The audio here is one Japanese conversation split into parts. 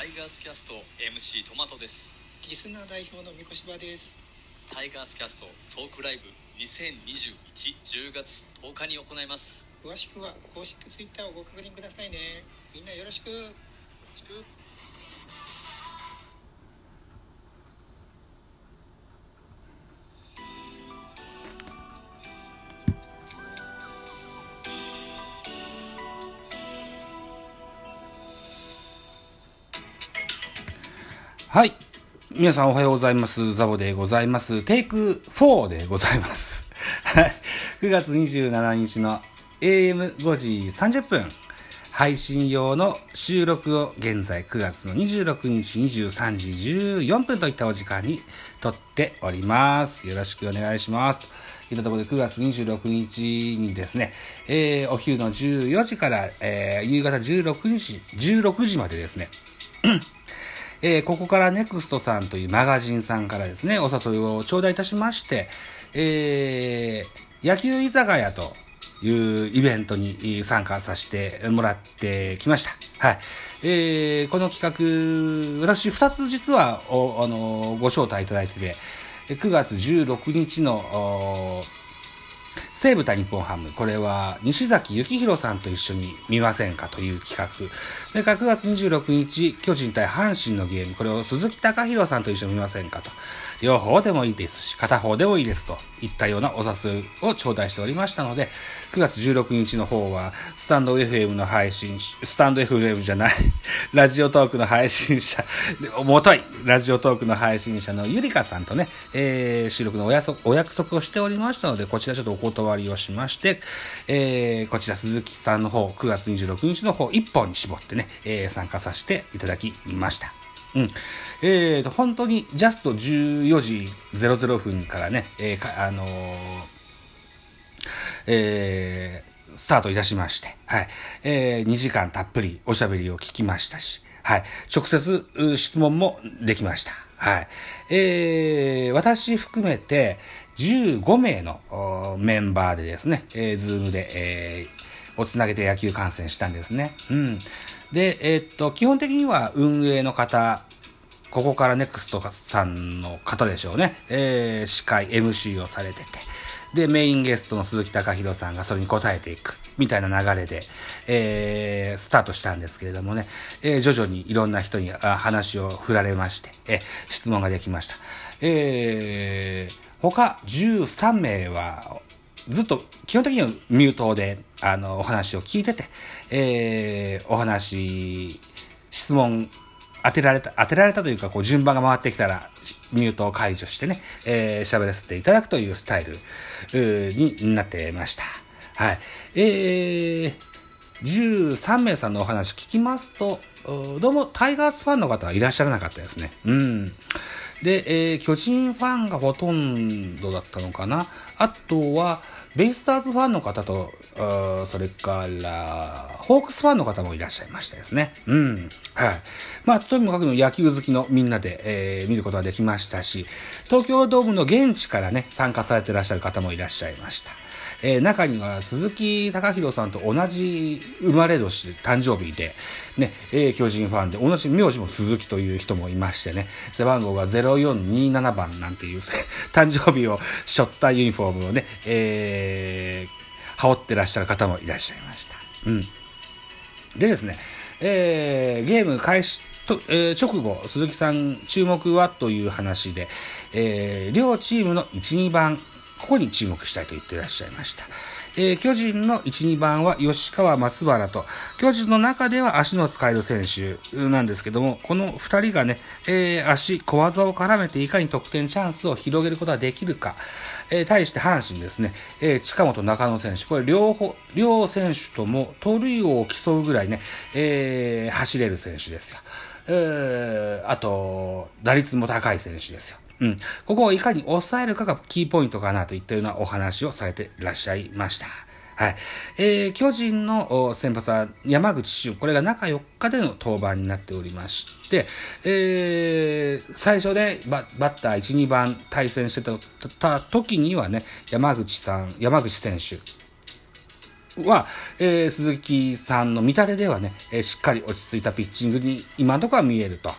タイガースキャスト MC トマトです。リスナー代表の三越柴です。タイガースキャストトークライブ202110月10日に行います。詳しくは公式ツイッターをご確認くださいね。みんなよろしく。よろしくはい。皆さんおはようございます。ザボでございます。テイク4でございます。はい。9月27日の AM5 時30分。配信用の収録を現在9月の26日23時14分といったお時間に撮っております。よろしくお願いします。といったところで9月26日にですね、えー、お昼の14時から、えー、夕方16時、16時までですね、えーここからネクストさんというマガジンさんからですね、お誘いを頂戴いたしまして、えー野球居酒屋というイベントに参加させてもらってきました。はい。えーこの企画、私二つ実は、おあのご招待いただいてて、9月16日の、西武対日本ハム。これは西崎幸宏さんと一緒に見ませんかという企画。それから9月26日、巨人対阪神のゲーム。これを鈴木隆弘さんと一緒に見ませんかと。両方でもいいですし、片方でもいいですといったようなお誘いを頂戴しておりましたので、9月16日の方は、スタンド FM の配信、スタンド FM じゃない、ラジオトークの配信者、もとい、ラジオトークの配信者のゆりかさんとね、えー収録のおやそお約束をしておりましたので、こちらちょっとお断りをしまして、えーこちら鈴木さんの方、9月26日の方、1本に絞ってね、えー参加させていただきました。うん。えーと、本当にジャスト14時00分からね、えーかあのーえースタートいたしまして、はい。えー2時間たっぷりおしゃべりを聞きましたし、はい。直接質問もできました。はい。えー私含めて15名のメンバーでですね、えー、 Zoom で、えーをつなげて野球観戦したんですね。うん。で、えーっと、基本的には運営の方、ココカラネクストさんの方でしょうね。えー司会、MC をされてて。で、メインゲストの鈴木尚広さんがそれに答えていく、みたいな流れで、えースタートしたんですけれどもね、えー徐々にいろんな人に話を振られまして、えー質問ができました。えー他13名は、ずっと基本的にはミュートで、あの、お話を聞いてて、えーお話、質問当てられた、当てられたというか、こう、順番が回ってきたら、ミュートを解除してね、えー喋らせていただくというスタイルになってました。はい。えー、13名さんのお話聞きますと、どうもタイガースファンの方はいらっしゃらなかったですね。うん。で、えー巨人ファンがほとんどだったのかな？あとは、ベイスターズファンの方と、それから、ホークスファンの方もいらっしゃいましたですね。うん。はい。まあ、とにもかく野球好きのみんなで、えー見ることができましたし、東京ドームの現地からね、参加されてらっしゃる方もいらっしゃいました。えー中には鈴木隆弘さんと同じ生まれ年、誕生日で、ね、えー巨人ファンで、同じ名字も鈴木という人もいましてね、背番号が0427番なんていう、誕生日を背負ったユニフォームをね、えー、羽織ってらっしゃる方もいらっしゃいました。うん。でですね、えーゲーム開始と、えー直後、鈴木さん注目はという話で、えー両チームの1、2番、ここに注目したいと言ってらっしゃいました。えー巨人の1、2番は吉川、松原と、巨人の中では足の使える選手なんですけども、この2人がね、えー足、小技を絡めていかに得点チャンスを広げることができるか、えー対して阪神ですね、えー近本、中野選手、これ両方、両選手とも盗塁王を競うぐらいね、えー走れる選手ですよ。えーあと、打率も高い選手ですよ。うん。ここをいかに抑えるかがキーポイントかなといったようなお話をされていらっしゃいました。はい。えー巨人の先発は山口俊。これが中4日での登板になっておりまして、えー最初でバッター1、2番対戦してたた時にはね、山口さん、山口選手は、えー、鈴木さんの見立てではね、えー、しっかり落ち着いたピッチングに今のところは見えると。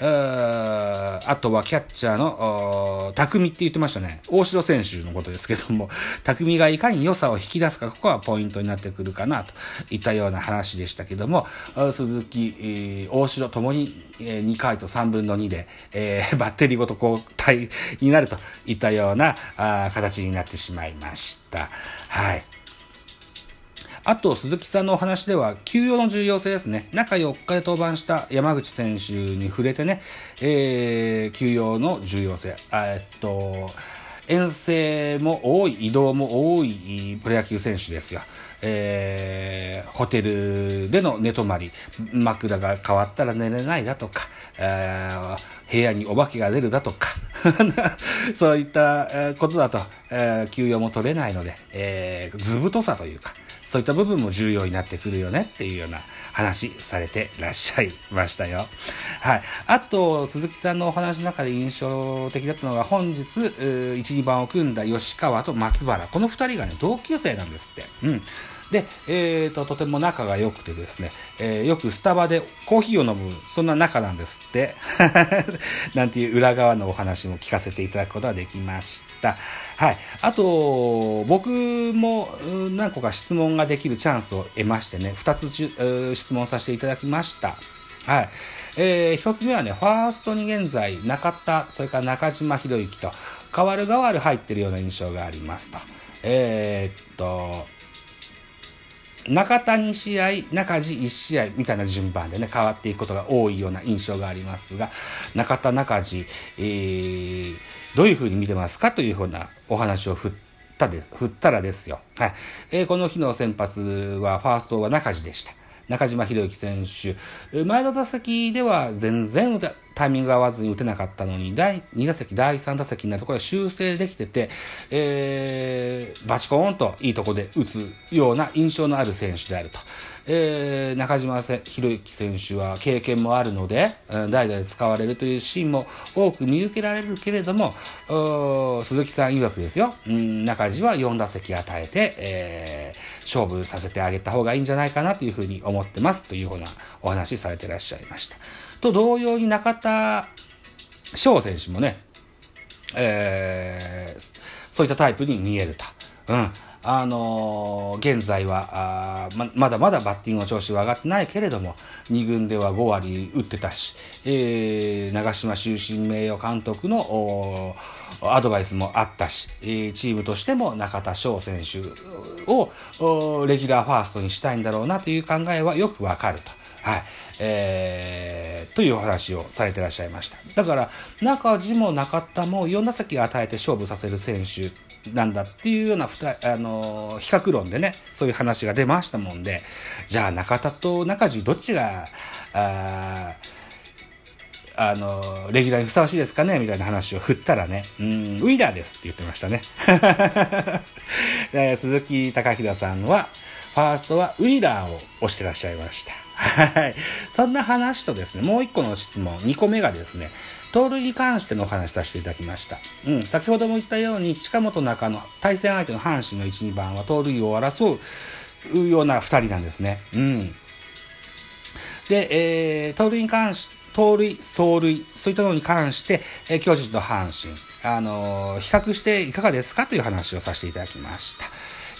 あとはキャッチャーの、匠って言ってましたね。大城選手のことですけども、匠がいかに良さを引き出すか、ここはポイントになってくるかな、といったような話でしたけども、鈴木、大城ともに2回と3分の2で、えー、バッテリーごと交代になるといったような形になってしまいました。はい。あと、鈴木さんのお話では、休養の重要性ですね。中4日で登板した山口選手に触れてね、えー、休養の重要性。えっと、遠征も多い、移動も多いプロ野球選手ですよ。えー、ホテルでの寝泊まり、枕が変わったら寝れないだとか、えー、部屋にお化けが出るだとか、そういったことだと、えー、休養も取れないので、えー、図太さというか、そういった部分も重要になってくるよねっていうような話されてらっしゃいましたよ。はい。あと、鈴木さんのお話の中で印象的だったのが、本日、1、2番を組んだ吉川と松原。この2人がね、同級生なんですって。うん。で、えーと、とても仲が良くてですね、えー、よくスタバでコーヒーを飲む、そんな仲なんですって。なんていう裏側のお話も聞かせていただくことができました。はい。あと、僕も何個か質問ができるチャンスを得ましてね、2つ質問させていただきました。はい。えー、一つ目はね、ファーストに現在、中田、それから中島博之と、変わる変わる入ってるような印象がありますと。えー、っと、中田2試合、中地1試合みたいな順番でね、変わっていくことが多いような印象がありますが、中田、中地、えー、どういうふうに見てますかというふうなお話を振ったです、振ったらですよ。はい。えー、この日の先発は、ファーストは中地でした。中島博之選手。前の打席では全然タイミング合わずに打てなかったのに、第2打席、第3打席になるところは修正できてて、えー、バチコーンといいとこで打つような印象のある選手であると。えー、中島博之選手は経験もあるので、代々使われるというシーンも多く見受けられるけれども、鈴木さん曰くですよ、うん、中地は4打席与えて、えー、勝負させてあげた方がいいんじゃないかなというふうに思ってますというようなお話されてらっしゃいました。と同様に中田翔選手もね、えー、そういったタイプに見えると。うん。あのー、現在はあま、まだまだバッティングの調子は上がってないけれども、2軍では5割打ってたし、えー、長島終身名誉監督のアドバイスもあったし、えー、チームとしても中田翔選手をレギュラーファーストにしたいんだろうなという考えはよくわかると。はい。えー、というお話をされてらっしゃいました。だから、中地も中田も4打席与えて勝負させる選手なんだっていうようなふた、あの、比較論でね、そういう話が出ましたもんで、じゃあ中田と中地どっちが、ああの、レギュラーにふさわしいですかね？みたいな話を振ったらね、うん、ウィーラーですって言ってましたね。鈴木隆弘さんは、ファーストはウィーラーを押してらっしゃいました。はい。そんな話とですね、もう一個の質問、2個目がですね、盗塁に関してのお話させていただきました。うん、先ほども言ったように、近本中の対戦相手の阪神の1、2番は盗塁を争うような2人なんですね。うん。で、えー、盗塁に関し、盗塁、走塁、そういったのに関して、えー、巨人と阪神、あのー、比較していかがですかという話をさせていただきました。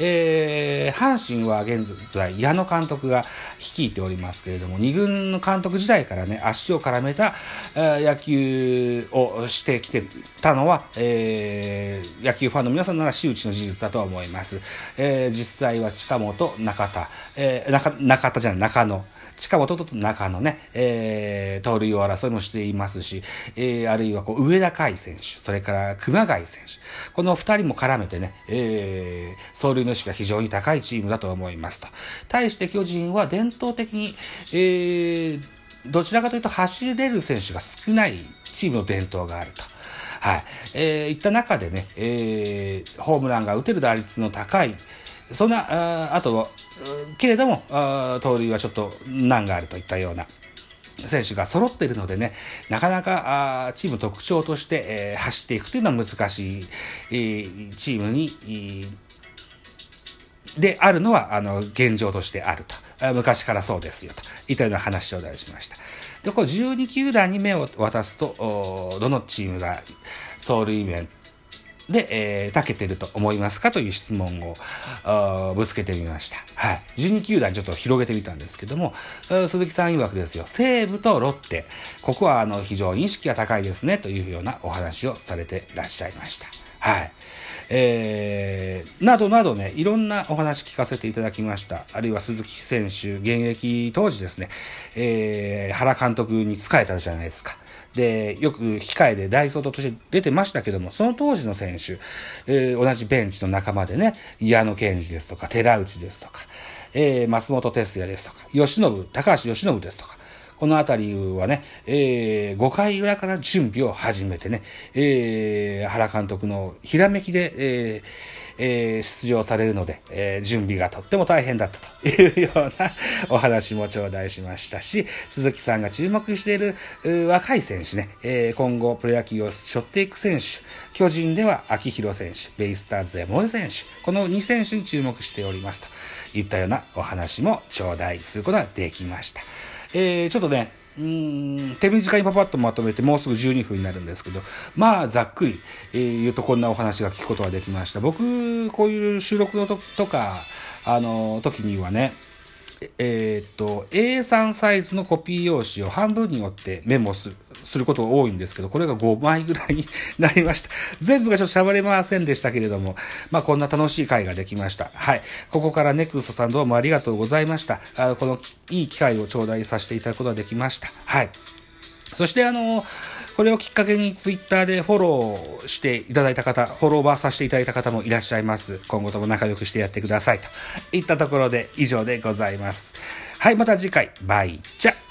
えー、阪神は現在、矢野監督が率いておりますけれども、2軍の監督時代からね、足を絡めた、えー、野球をしてきてたのは、えー、野球ファンの皆さんなら周知の事実だとは思います。えー、実際は近本、中田、えー、中中田じゃない、中野、近本と中野ね、えー、盗塁を争いもしていますし、えー、あるいはこう上田海選手、それから熊谷選手、この二人も絡めてね、えー、走塁の主が非常に高いチームだと思いますと。対して巨人は伝統的に、えー、どちらかというと走れる選手が少ないチームの伝統があると。はい。えー、いった中でね、えー、ホームランが打てる打率の高い、そんな、ああと、けれども、盗塁はちょっと難があるといったような選手が揃っているのでね、なかなかあチーム特徴として、えー、走っていくというのは難しい、えー、チームに、であるのは、あの、現状としてあると。昔からそうですよ、といったような話を題しました。で、こう12球団に目を渡すと、どのチームがソウルイベント、で、えー、たけてると思いますかという質問をぶつけてみました。はい。12球団ちょっと広げてみたんですけども、鈴木さん曰くですよ、西武とロッテ、ここはあの非常に意識が高いですねというようなお話をされてらっしゃいました。はい。えー、などなどね、いろんなお話聞かせていただきました。あるいは鈴木選手、現役当時ですね、えー、原監督に仕えたじゃないですか。で、よく控えで大相当として出てましたけども、その当時の選手、えー、同じベンチの仲間でね、矢野健二ですとか、寺内ですとか、えー、松本哲也ですとか、吉信、高橋由伸ですとか、このあたりはね、えー、5回裏から準備を始めてね、えー、原監督のひらめきで、えーえー、出場されるので、えー、準備がとっても大変だったと いうようなお話も頂戴しましたし、鈴木さんが注目している若い選手ね、えー、今後プロ野球を背負っていく選手、巨人では秋広選手、ベイスターズで森選手、この2選手に注目しておりますといったようなお話も頂戴することができました。えー、ちょっとね、うん手短にパパッとまとめてもうすぐ12分になるんですけどまあざっくり、えー、言うとこんなお話が聞くことができました。僕こういう収録のととかあの時にはねえー、っと A3 サイズのコピー用紙を半分に折ってメモするすることが多いんですけど、これが5枚ぐらいになりました。全部がちょっと喋れませんでしたけれども、まあこんな楽しい回ができました。はい。ここからネクストさんどうもありがとうございました。あこのいい機会を頂戴させていただくことができました。はい。そしてあのこれをきっかけにツイッターでフォローしていただいた方、フォローバーさせていただいた方もいらっしゃいます。今後とも仲良くしてやってください。といったところで以上でございます。はい、また次回。バイチャ